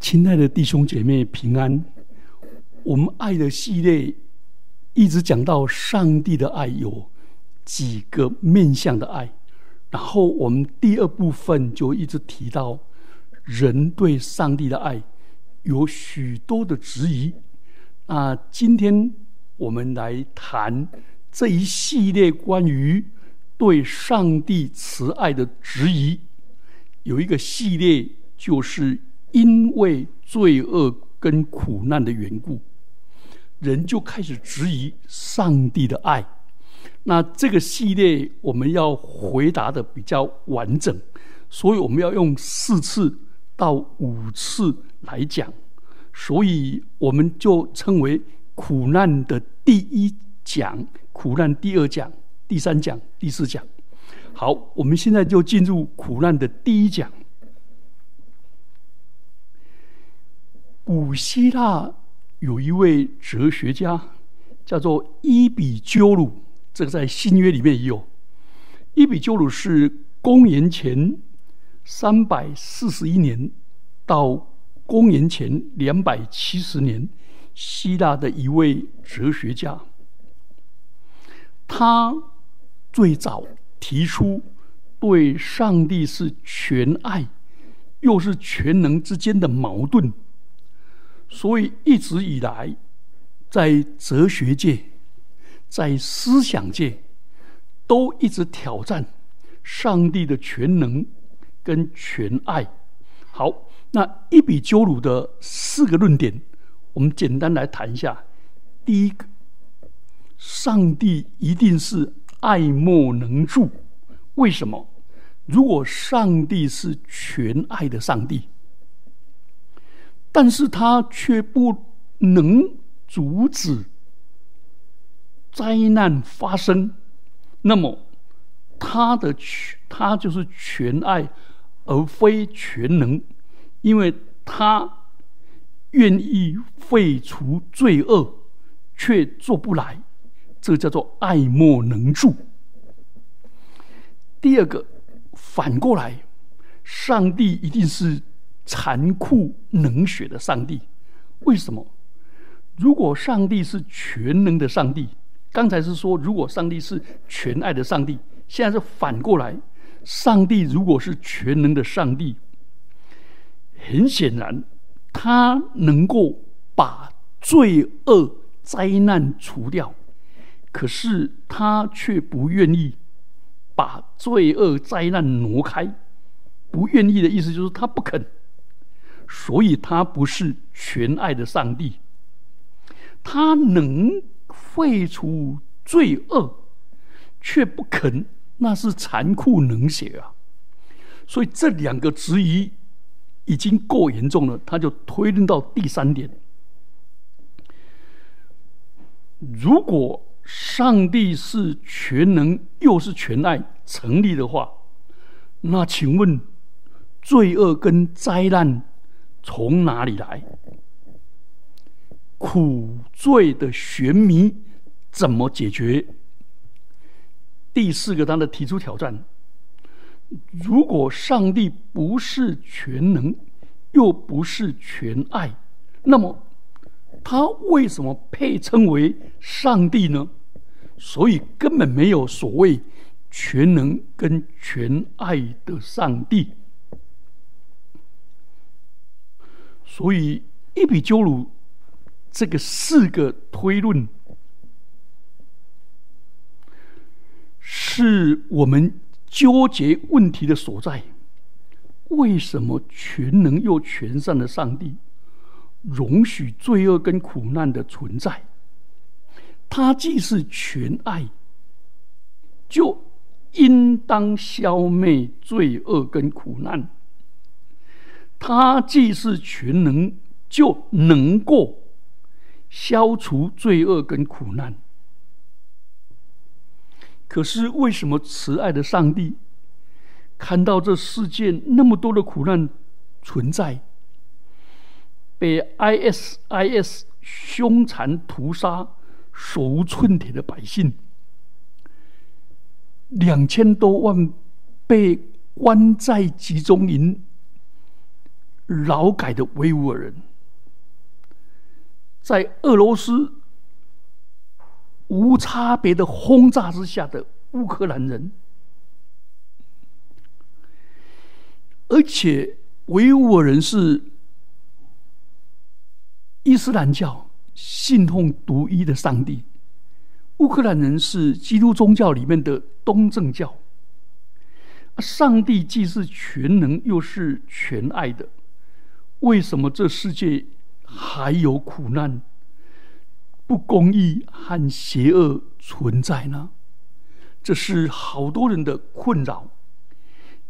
亲爱的弟兄姐妹平安。我们爱的系列一直讲到上帝的爱有几个面向的爱，然后我们第二部分就一直提到人对上帝的爱有许多的质疑。那今天我们来谈这一系列关于对上帝慈爱的质疑，有一个系列就是。因为罪恶跟苦难的缘故，人就开始质疑上帝的爱。那这个系列我们要回答的比较完整，所以我们要用四次到五次来讲。所以我们就称为苦难的第一讲、苦难第二讲、第三讲、第四讲。好，我们现在就进入苦难的第一讲。古希腊有一位哲学家，叫做伊比鸠鲁，这个在新约里面也有。伊比鸠鲁是公元前三百四十一年到公元前两百七十年，希腊的一位哲学家。他最早提出对上帝是全爱又是全能之间的矛盾。所以一直以来，在哲学界、在思想界，都一直挑战上帝的全能跟全爱。好，那一比鸠鲁的四个论点，我们简单来谈一下。第一个，上帝一定是爱莫能助。为什么？如果上帝是全爱的上帝。但是他却不能阻止灾难发生，那么他的全他就是全爱，而非全能，因为他愿意废除罪恶，却做不来，这叫做爱莫能助。第二个，反过来，上帝一定是。残酷冷血的上帝，为什么？如果上帝是全能的上帝，刚才是说如果上帝是全爱的上帝，现在是反过来，上帝如果是全能的上帝，很显然他能够把罪恶灾难除掉，可是他却不愿意把罪恶灾难挪开，不愿意的意思就是他不肯。所以，他不是全爱的上帝。他能废除罪恶，却不肯，那是残酷冷血啊！所以，这两个质疑已经够严重了。他就推论到第三点：如果上帝是全能又是全爱成立的话，那请问罪恶跟灾难？从哪里来？苦罪的玄谜怎么解决？第四个，他的提出挑战：如果上帝不是全能，又不是全爱，那么他为什么配称为上帝呢？所以根本没有所谓全能跟全爱的上帝。所以，一比鸠鲁这个四个推论，是我们纠结问题的所在。为什么全能又全善的上帝容许罪恶跟苦难的存在？他既是全爱，就应当消灭罪恶跟苦难。他既是全能，就能够消除罪恶跟苦难。可是，为什么慈爱的上帝看到这世界那么多的苦难存在，被 ISIS 凶残屠杀、手无寸铁的百姓，两千多万被关在集中营？劳改的维吾尔人，在俄罗斯无差别的轰炸之下的乌克兰人，而且维吾尔人是伊斯兰教，信奉独一的上帝；乌克兰人是基督宗教里面的东正教。上帝既是全能，又是全爱的，为什么这世界还有苦难、不公义和邪恶存在呢？这是好多人的困扰。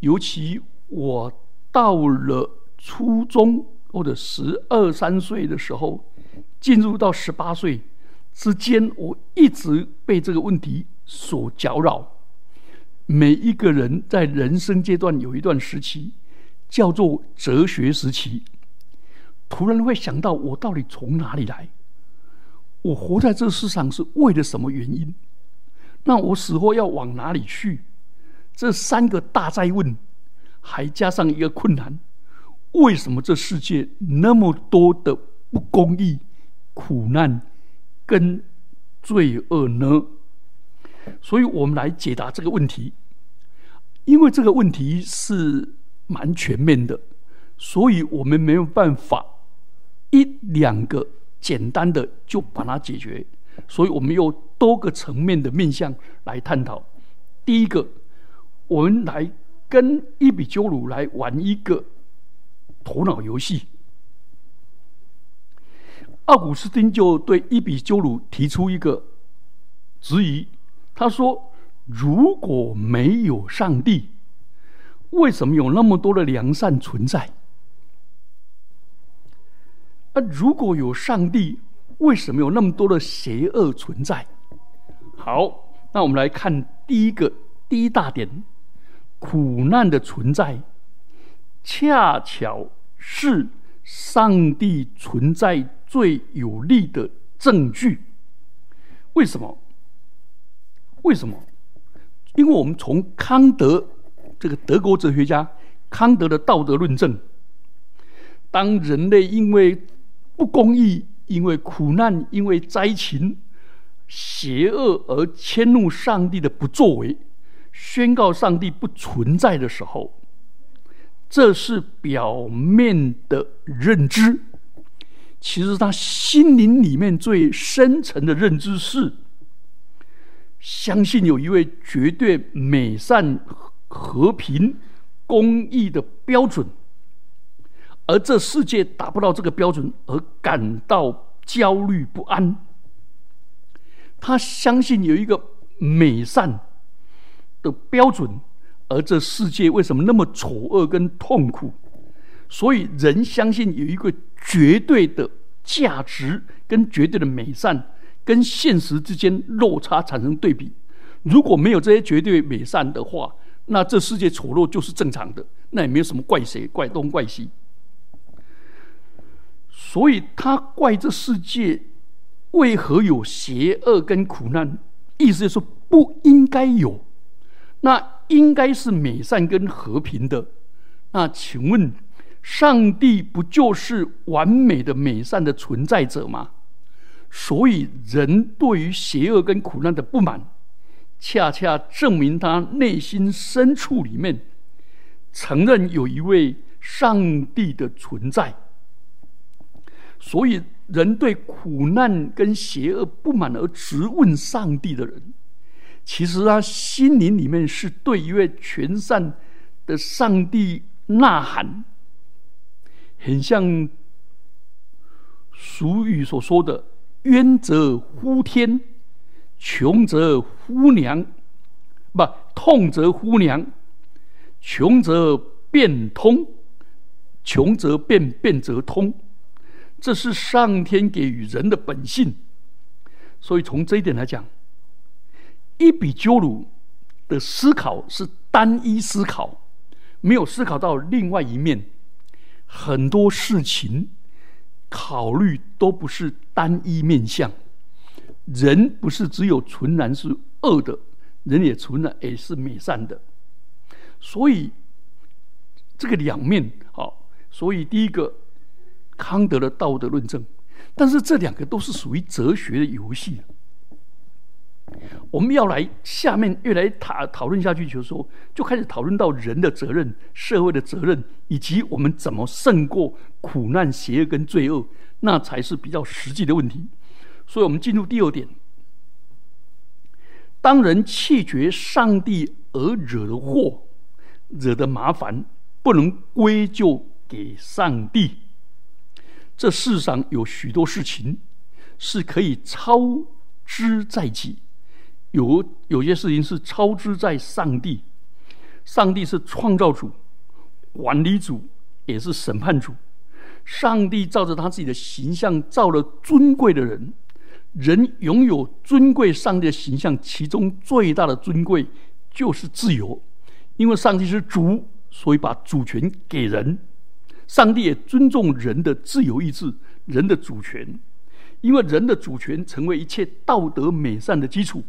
尤其我到了初中或者十二三岁的时候，进入到十八岁之间，我一直被这个问题所搅扰。每一个人在人生阶段有一段时期，叫做哲学时期。突然会想到，我到底从哪里来？我活在这世上是为了什么原因？那我死后要往哪里去？这三个大灾问，还加上一个困难：为什么这世界那么多的不公义、苦难跟罪恶呢？所以我们来解答这个问题，因为这个问题是蛮全面的，所以我们没有办法一两个简单的就把它解决，所以我们用多个层面的面向来探讨。第一个，我们来跟伊比鸠鲁来玩一个头脑游戏。奥古斯丁就对伊比鸠鲁提出一个质疑。他说：“如果没有上帝，为什么有那么多的良善存在？那如果有上帝，为什么有那么多的邪恶存在？”好，那我们来看第一个第一大点：苦难的存在，恰巧是上帝存在最有力的证据。为什么？为什么？因为我们从康德这个德国哲学家康德的道德论证，当人类因为不公义、因为苦难、因为灾情、邪恶而迁怒上帝的不作为，宣告上帝不存在的时候，这是表面的认知。其实他心灵里面最深层的认知是。相信有一位绝对美善、和平、公义的标准，而这世界达不到这个标准而感到焦虑不安。他相信有一个美善的标准，而这世界为什么那么丑恶跟痛苦？所以人相信有一个绝对的价值跟绝对的美善。跟现实之间落差产生对比，如果没有这些绝对美善的话，那这世界丑陋就是正常的，那也没有什么怪谁怪东怪西。所以他怪这世界为何有邪恶跟苦难，意思就是不应该有，那应该是美善跟和平的。那请问，上帝不就是完美的美善的存在者吗？所以，人对于邪恶跟苦难的不满，恰恰证明他内心深处里面承认有一位上帝的存在。所以，人对苦难跟邪恶不满而直问上帝的人，其实他心灵里面是对一位全善的上帝呐喊，很像俗语所说的。冤则呼天，穷则呼娘，不痛则呼娘，穷则变通，穷则变，变则通，这是上天给予人的本性。所以从这一点来讲，伊比鸠鲁的思考是单一思考，没有思考到另外一面，很多事情。考虑都不是单一面相，人不是只有纯然是恶的，人也纯然也是美善的，所以这个两面好，所以第一个康德的道德论证，但是这两个都是属于哲学的游戏。我们要来下面越来讨讨论下去，就是说，就开始讨论到人的责任、社会的责任，以及我们怎么胜过苦难、邪恶跟罪恶，那才是比较实际的问题。所以，我们进入第二点：当人弃绝上帝而惹的祸、惹的麻烦，不能归咎给上帝。这世上有许多事情是可以操之在己。有有些事情是超之在上帝，上帝是创造主、管理主，也是审判主。上帝照着他自己的形象造了尊贵的人，人拥有尊贵上帝的形象，其中最大的尊贵就是自由，因为上帝是主，所以把主权给人。上帝也尊重人的自由意志、人的主权，因为人的主权成为一切道德美善的基础。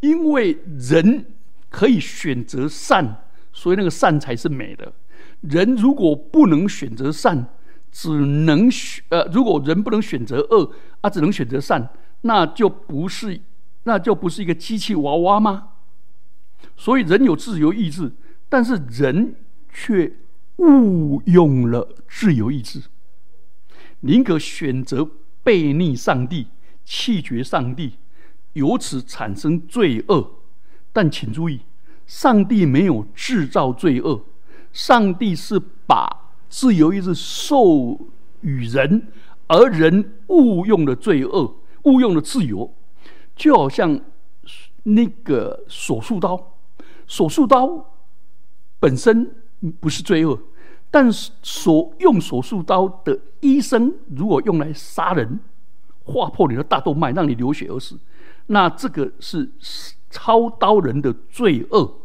因为人可以选择善，所以那个善才是美的。人如果不能选择善，只能选呃，如果人不能选择恶，啊，只能选择善，那就不是，那就不是一个机器娃娃吗？所以人有自由意志，但是人却误用了自由意志，宁可选择背逆上帝，弃绝上帝。由此产生罪恶，但请注意，上帝没有制造罪恶，上帝是把自由意志授予人，而人误用了罪恶，误用了自由，就好像那个手术刀，手术刀本身不是罪恶，但是所用手术刀的医生如果用来杀人，划破你的大动脉，让你流血而死。那这个是操刀人的罪恶，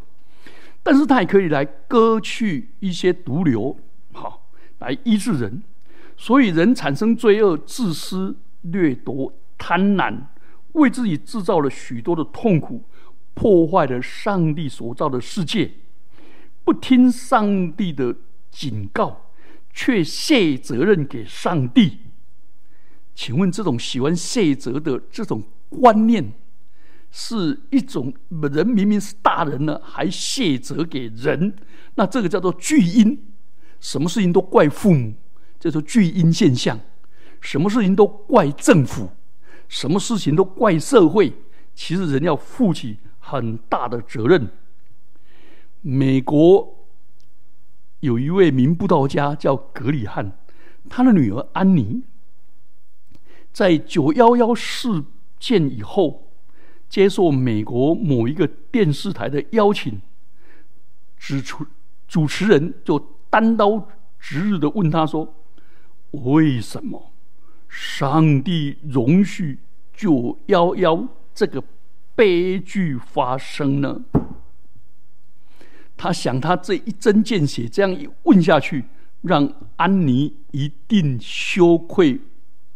但是他也可以来割去一些毒瘤，好来医治人。所以人产生罪恶、自私、掠夺、贪婪，为自己制造了许多的痛苦，破坏了上帝所造的世界。不听上帝的警告，却卸责任给上帝。请问这种喜欢卸责的这种？观念是一种人明明是大人了，还卸责给人，那这个叫做巨婴。什么事情都怪父母，叫做巨婴现象；什么事情都怪政府，什么事情都怪社会。其实人要负起很大的责任。美国有一位名布道家叫格里汉，他的女儿安妮在九幺幺事。件以后，接受美国某一个电视台的邀请，指出主持人就单刀直入的问他说：“为什么上帝容许九幺幺这个悲剧发生呢？”他想，他这一针见血这样一问下去，让安妮一定羞愧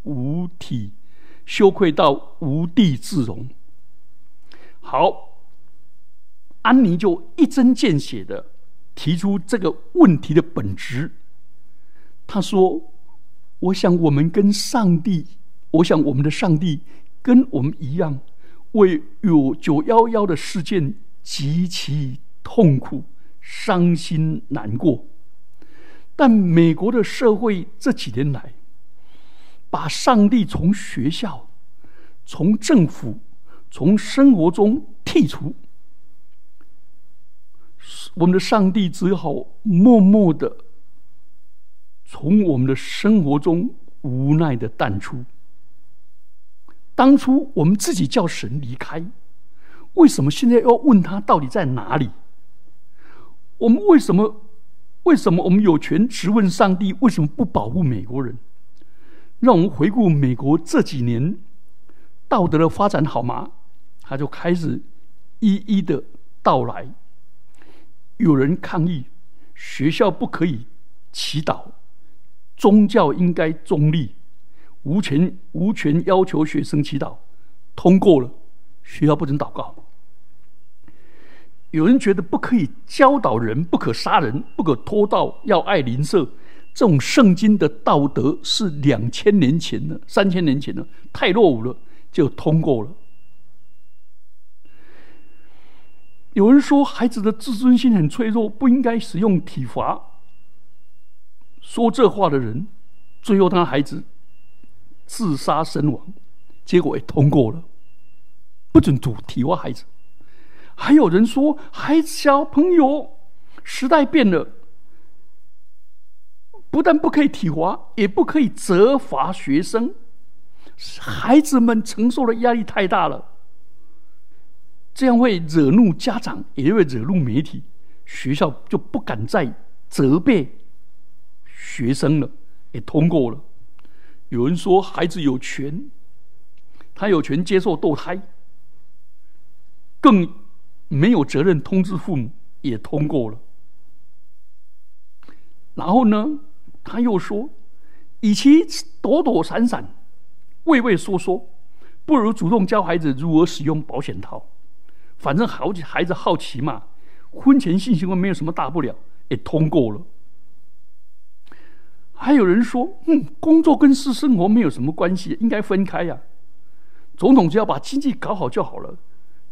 无体。羞愧到无地自容。好，安妮就一针见血的提出这个问题的本质。他说：“我想我们跟上帝，我想我们的上帝跟我们一样，为有九幺幺的事件极其痛苦、伤心难过。但美国的社会这几年来，把上帝从学校、从政府、从生活中剔除，我们的上帝只好默默的从我们的生活中无奈的淡出。当初我们自己叫神离开，为什么现在要问他到底在哪里？我们为什么？为什么我们有权质问上帝？为什么不保护美国人？让我们回顾美国这几年道德的发展好吗？他就开始一一的到来。有人抗议学校不可以祈祷，宗教应该中立，无权无权要求学生祈祷。通过了，学校不准祷告。有人觉得不可以教导人，不可杀人，不可偷盗，要爱邻舍。这种圣经的道德是两千年前的、三千年前的，太落伍了，就通过了。有人说，孩子的自尊心很脆弱，不应该使用体罚。说这话的人，最后他孩子自杀身亡，结果也通过了，不准主体罚孩子。还有人说，孩子小朋友，时代变了，不但不可以体罚，也不可以责罚学生，孩子们承受的压力太大了。这样会惹怒家长，也会惹怒媒体，学校就不敢再责备学生了。也通过了。有人说孩子有权，他有权接受堕胎，更没有责任通知父母，也通过了。然后呢，他又说，与其躲躲闪闪、畏畏缩缩，不如主动教孩子如何使用保险套。反正好孩子好奇嘛，婚前性行为没有什么大不了，也通过了。还有人说，嗯，工作跟私生活没有什么关系，应该分开呀。总统只要把经济搞好就好了，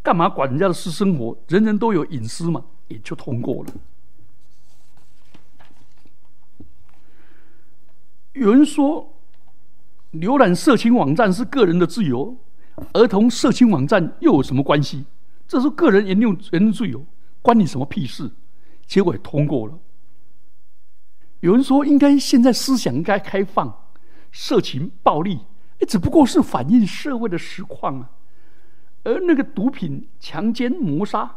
干嘛管人家的私生活？人人都有隐私嘛，也就通过了。有人说，浏览色情网站是个人的自由，儿童色情网站又有什么关系？这是个人言论言论自由，关你什么屁事？结果也通过了。有人说，应该现在思想应该开放，色情暴力，哎，只不过是反映社会的实况啊。而那个毒品、强奸、谋杀，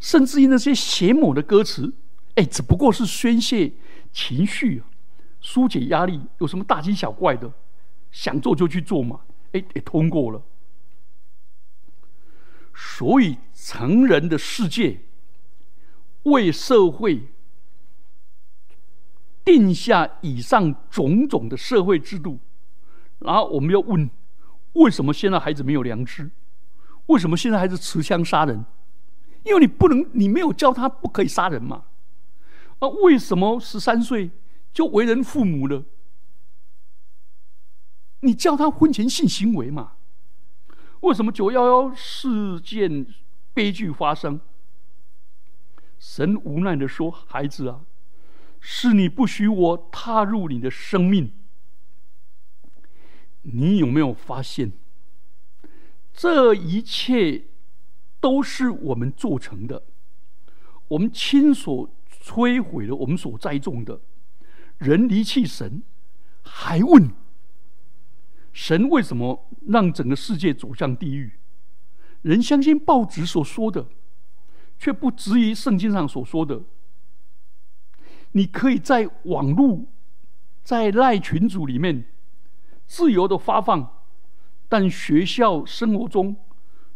甚至于那些邪魔的歌词，哎，只不过是宣泄情绪、疏解压力，有什么大惊小怪的？想做就去做嘛，哎，也通过了。所以，成人的世界为社会定下以上种种的社会制度，然后我们要问：为什么现在孩子没有良知？为什么现在还是持枪杀人？因为你不能，你没有教他不可以杀人嘛。啊，为什么十三岁就为人父母了？你教他婚前性行为嘛？为什么九幺幺事件悲剧发生？神无奈的说：“孩子啊，是你不许我踏入你的生命。你有没有发现，这一切都是我们做成的？我们亲手摧毁了我们所栽种的。人离弃神，还问？”神为什么让整个世界走向地狱？人相信报纸所说的，却不质疑圣经上所说的。你可以在网络、在赖群组里面自由的发放，但学校生活中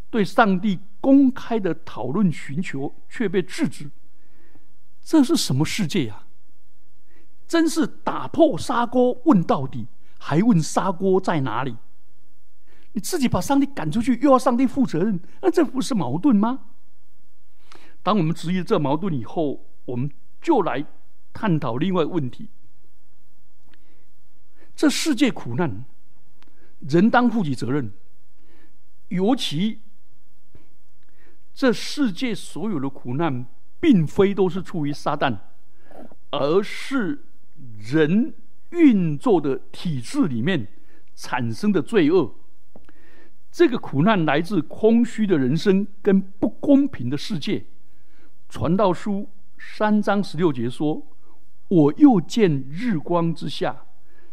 对上帝公开的讨论寻求却被制止。这是什么世界呀？真是打破砂锅问到底。还问砂锅在哪里？你自己把上帝赶出去，又要上帝负责任，那这不是矛盾吗？当我们质疑这矛盾以后，我们就来探讨另外问题：这世界苦难，人当负起责任。尤其这世界所有的苦难，并非都是出于撒旦，而是人。运作的体制里面产生的罪恶，这个苦难来自空虚的人生跟不公平的世界。传道书三章十六节说：“我又见日光之下，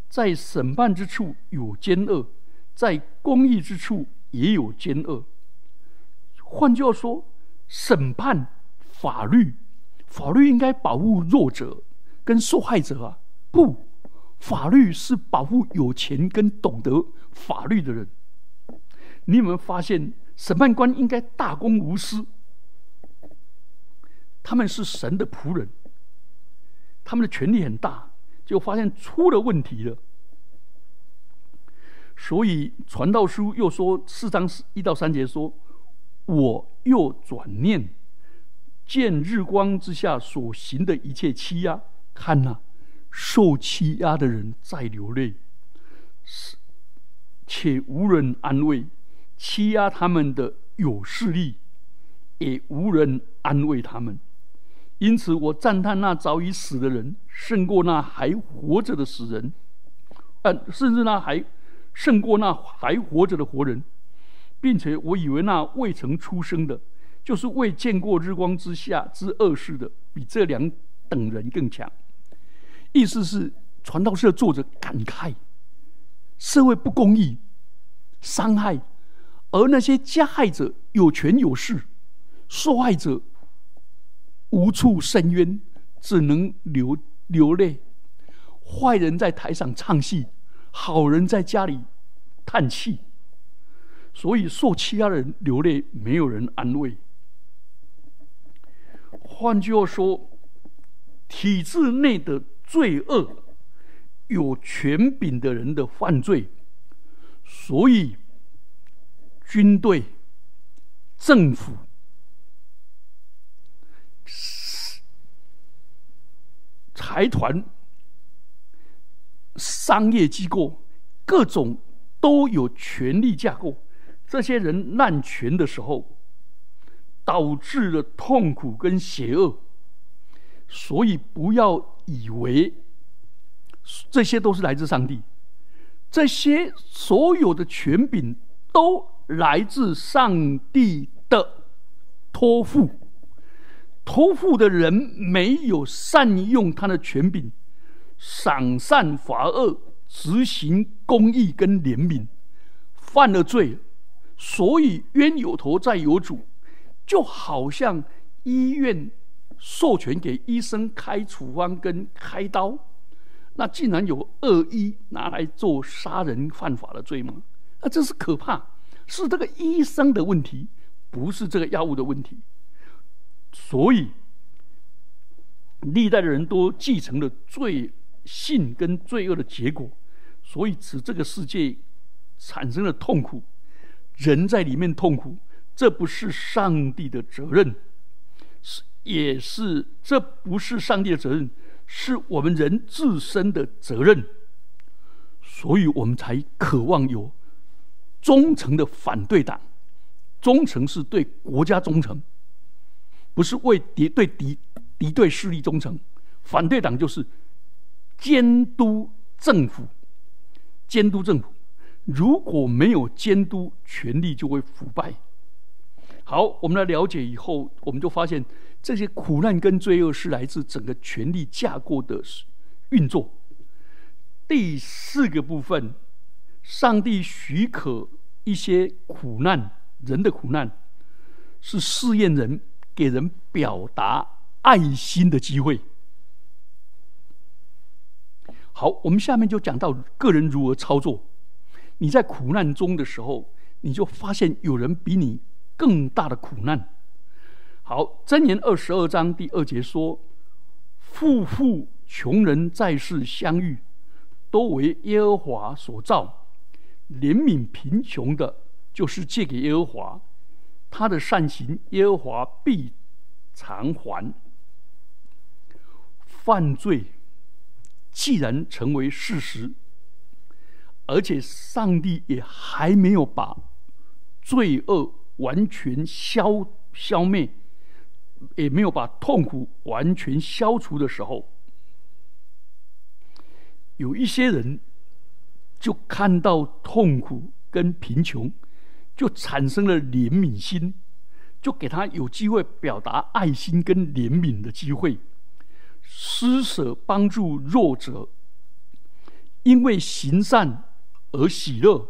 在审判之处有奸恶，在公义之处也有奸恶。”换句话说，审判法律，法律应该保护弱者跟受害者啊，不。法律是保护有钱跟懂得法律的人。你有没有发现，审判官应该大公无私？他们是神的仆人，他们的权力很大，就发现出了问题了。所以传道书又说四章一到三节说：“我又转念，见日光之下所行的一切欺压，看呐，受欺压的人在流泪，是且无人安慰；欺压他们的有势力，也无人安慰他们。因此，我赞叹那早已死的人，胜过那还活着的死人，呃，甚至那还胜过那还活着的活人，并且我以为那未曾出生的。就是未见过日光之下之恶事的，比这两等人更强。意思是，传道社作者感慨社会不公义、伤害，而那些加害者有权有势，受害者无处伸冤，只能流流泪。坏人在台上唱戏，好人在家里叹气。所以受欺压的人流泪，没有人安慰。换句话说，体制内的罪恶，有权柄的人的犯罪，所以军队、政府、财团、商业机构，各种都有权力架构。这些人滥权的时候。导致了痛苦跟邪恶，所以不要以为这些都是来自上帝。这些所有的权柄都来自上帝的托付。托付的人没有善用他的权柄，赏善罚恶，执行公义跟怜悯，犯了罪，所以冤有头债有主。就好像医院授权给医生开处方跟开刀，那竟然有恶医拿来做杀人犯法的罪吗？那这是可怕，是这个医生的问题，不是这个药物的问题。所以，历代的人都继承了罪性跟罪恶的结果，所以使这个世界产生了痛苦，人在里面痛苦。这不是上帝的责任，是也是这不是上帝的责任，是我们人自身的责任。所以我们才渴望有忠诚的反对党。忠诚是对国家忠诚，不是为敌对敌敌对势力忠诚。反对党就是监督政府，监督政府。如果没有监督，权力就会腐败。好，我们来了解以后，我们就发现这些苦难跟罪恶是来自整个权力架构的运作。第四个部分，上帝许可一些苦难，人的苦难是试验人，给人表达爱心的机会。好，我们下面就讲到个人如何操作。你在苦难中的时候，你就发现有人比你。更大的苦难。好，箴言二十二章第二节说：“富富穷人在世相遇，都为耶和华所造。怜悯贫穷的，就是借给耶和华，他的善行，耶和华必偿还。”犯罪既然成为事实，而且上帝也还没有把罪恶。完全消消灭，也没有把痛苦完全消除的时候，有一些人就看到痛苦跟贫穷，就产生了怜悯心，就给他有机会表达爱心跟怜悯的机会，施舍帮助弱者，因为行善而喜乐，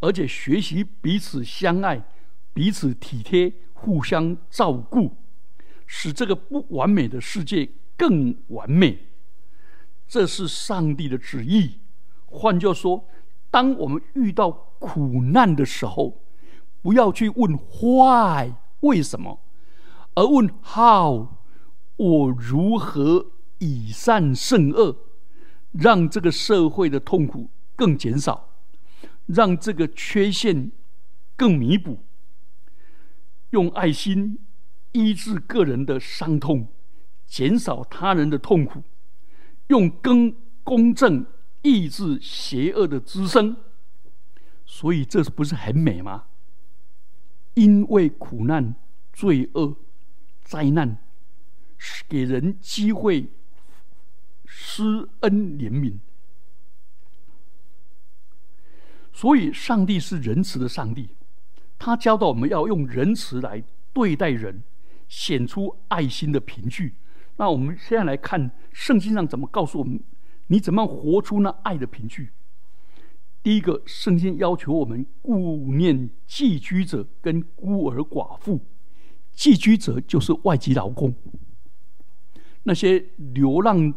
而且学习彼此相爱。彼此体贴，互相照顾，使这个不完美的世界更完美。这是上帝的旨意。换句话说，当我们遇到苦难的时候，不要去问 “why” 为什么，而问 “how” 我如何以善胜恶，让这个社会的痛苦更减少，让这个缺陷更弥补。用爱心、医治个人的伤痛，减少他人的痛苦，用更公正抑制邪恶的滋生。所以，这不是很美吗？因为苦难、罪恶、灾难，给人机会施恩怜悯。所以，上帝是仁慈的上帝，他教导我们要用仁慈来对待人，显出爱心的凭据。那我们现在来看圣经上怎么告诉我们，你怎么样活出那爱的凭据？第一个，圣经要求我们顾念寄居者跟孤儿寡妇。寄居者就是外籍劳工，那些流浪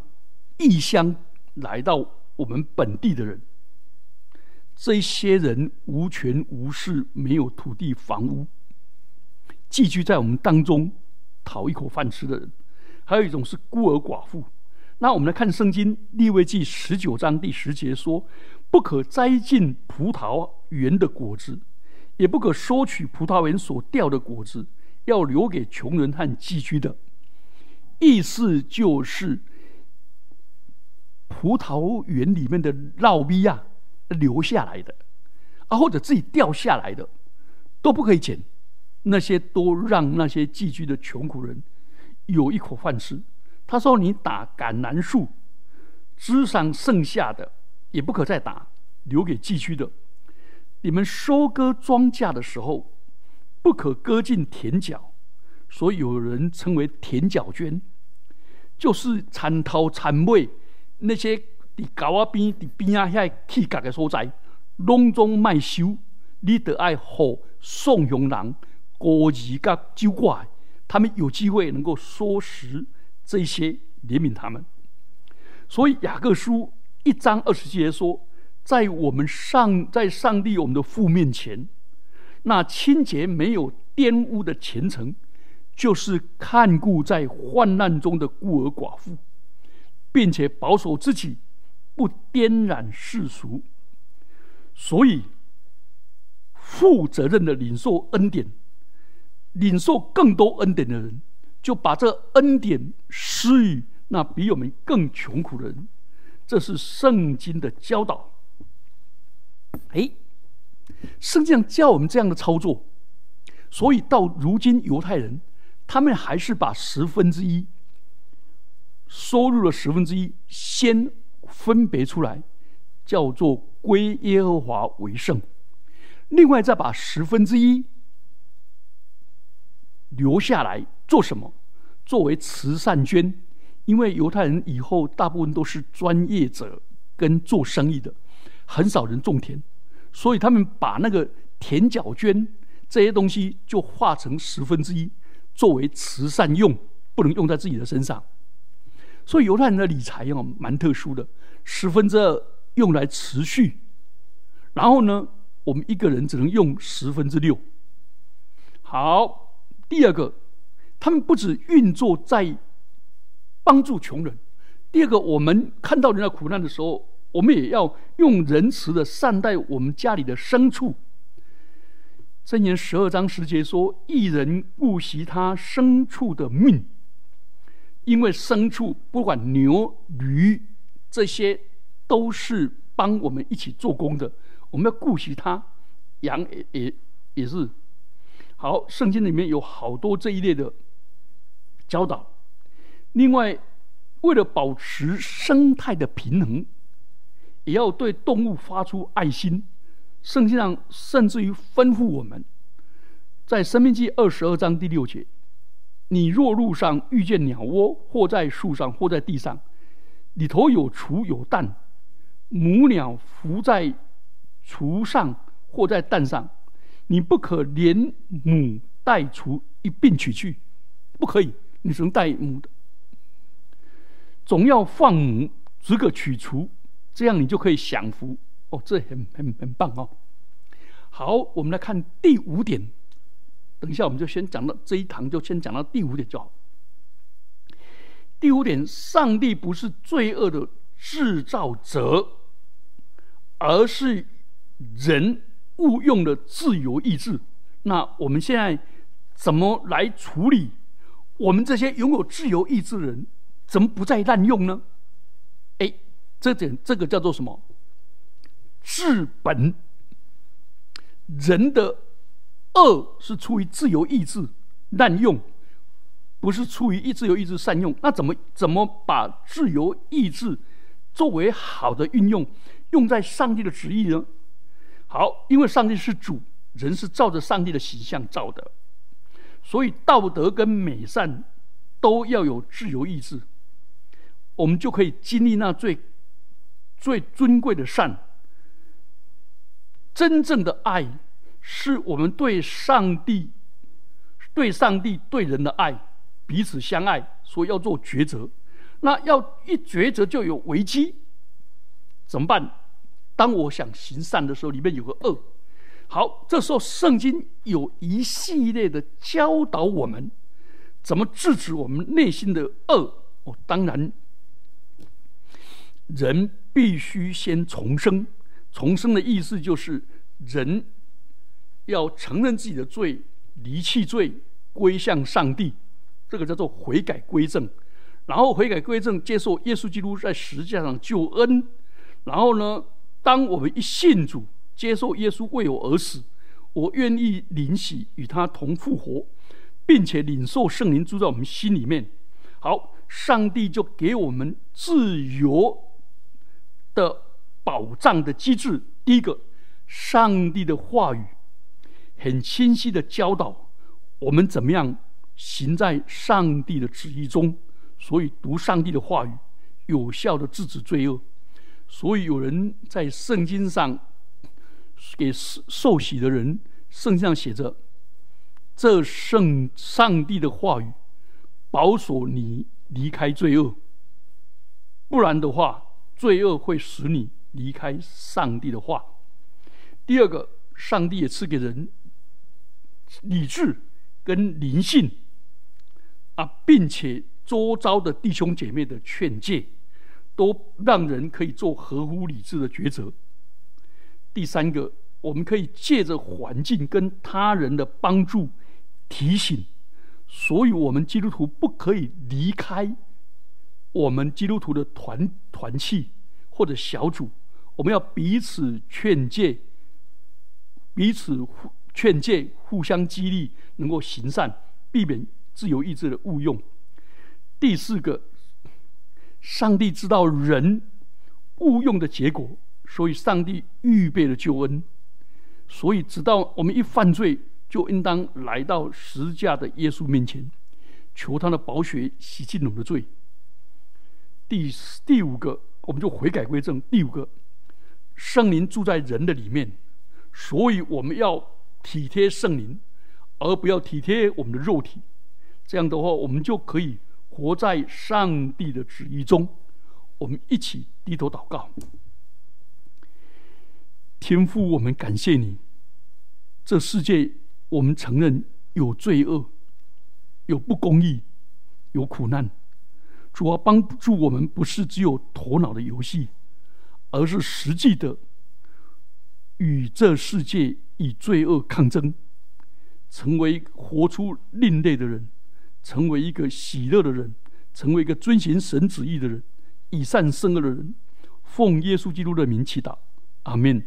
异乡来到我们本地的人。这些人无权无势，没有土地房屋，寄居在我们当中讨一口饭吃的人，还有一种是孤儿寡妇。那我们来看圣经立位记十九章第十节说：“不可摘尽葡萄园的果子，也不可收取葡萄园所掉的果子，要留给穷人和寄居的。”意思就是葡萄园里面的老逼呀。留下来的，啊，或者自己掉下来的，都不可以捡。那些都让那些寄居的穷苦人有一口饭吃。他说：“你打橄榄树枝上剩下的，也不可再打，留给寄居的。你们收割庄稼的时候，不可割进田角，所以有人称为田角捐，就是铲头铲尾那些。”伫沟仔边、伫边啊遐起角的所在，拢总卖收，你得爱互送佣人、孤儿、甲酒怪，他们有机会能够收拾这些，怜悯他们。所以雅各书一章二十节说，在我们上在上帝我们的父面前，那清洁没有玷污的虔诚，就是看顾在患难中的孤儿寡妇，并且保守自己。不颠染世俗，所以负责任的领受恩典、领受更多恩典的人，就把这恩典施予那比我们更穷苦的人。这是圣经的教导。哎，圣经教我们这样的操作，所以到如今犹太人，他们还是把十分之一收入的十分之一先。分别出来，叫做归耶和华为圣。另外，再把十分之一留下来做什么？作为慈善捐。因为犹太人以后大部分都是专业者跟做生意的，很少人种田，所以他们把那个田角捐这些东西就化成十分之一，作为慈善用，不能用在自己的身上。所以犹太人的理财哦，蛮特殊的。十分之二用来持续，然后呢，我们一个人只能用十分之六。好，第二个，他们不止运作在帮助穷人，第二个，我们看到人家苦难的时候，我们也要用仁慈的善待我们家里的牲畜。箴言十二章十节说：“一人顾惜他牲畜的命，因为牲畜不管牛驴。”这些都是帮我们一起做工的，我们要顾惜它，羊也也也是。好，圣经里面有好多这一类的教导。另外，为了保持生态的平衡，也要对动物发出爱心。圣经上甚至于吩咐我们，在《生命记》二十二章第六节：“你若路上遇见鸟窝，或在树上，或在地上。”里头有雏有蛋，母鸟伏在雏上或在蛋上，你不可连母带雏一并取去，不可以，你只能带母的，总要放母，只可取雏，这样你就可以享福哦，这很很很棒哦。好，我们来看第五点，等一下我们就先讲到这一堂，就先讲到第五点就好。第五点，上帝不是罪恶的制造者，而是人误用的自由意志。那我们现在怎么来处理我们这些拥有自由意志的人，怎么不再滥用呢？哎，这点这个叫做什么？治本。人的恶是出于自由意志滥用，不是出于自由意志善用。那怎么怎么把自由意志作为好的运用，用在上帝的旨意呢？好，因为上帝是主，人是照着上帝的形象造的。所以道德跟美善都要有自由意志，我们就可以经历那最最尊贵的善。真正的爱，是我们对上帝、对上帝、对人的爱，彼此相爱，所以要做抉择。那要一抉择就有危机，怎么办？当我想行善的时候，里面有个恶。好，这时候圣经有一系列的教导我们怎么制止我们内心的恶。哦，当然，人必须先重生。重生的意思就是人要承认自己的罪，离弃罪，归向上帝。这个叫做悔改归正。然后悔改归正，接受耶稣基督在十字架上救恩。然后呢，当我们一信主。接受耶稣为我而死，我愿意领洗与他同复活，并且领受圣灵住在我们心里面。好，上帝就给我们自由的保障的机制。第一个，上帝的话语很清晰的教导我们怎么样行在上帝的旨意中，所以读上帝的话语，有效的制止罪恶。所以有人在圣经上。给受洗的人，圣经上写着：“这圣上帝的话语，保守你离开罪恶。不然的话，罪恶会使你离开上帝的话。”第二个，上帝也赐给人理智跟灵性啊，并且周遭的弟兄姐妹的劝诫，都让人可以做合乎理智的抉择。第三个，我们可以借着环境跟他人的帮助提醒，所以我们基督徒不可以离开我们基督徒的团团契或者小组，我们要彼此劝诫，彼此互劝诫，互相激励，能够行善，避免自由意志的误用。第四个，上帝知道人误用的结果。所以，上帝预备了救恩，所以直到我们一犯罪，就应当来到十字架的耶稣面前，求他的宝血洗净我们的罪。第第五个，我们就悔改归正。第五个，圣灵住在人的里面，所以我们要体贴圣灵，而不要体贴我们的肉体。这样的话，我们就可以活在上帝的旨意中。我们一起低头祷告。天父，我们感谢你。这世界，我们承认有罪恶、有不公义、有苦难。主要帮助我们，不是只有头脑的游戏，而是实际的与这世界以罪恶抗争，成为活出另类的人，成为一个喜乐的人，成为一个遵循神旨意的人，以善胜恶的人。奉耶稣基督的名祈祷，阿门。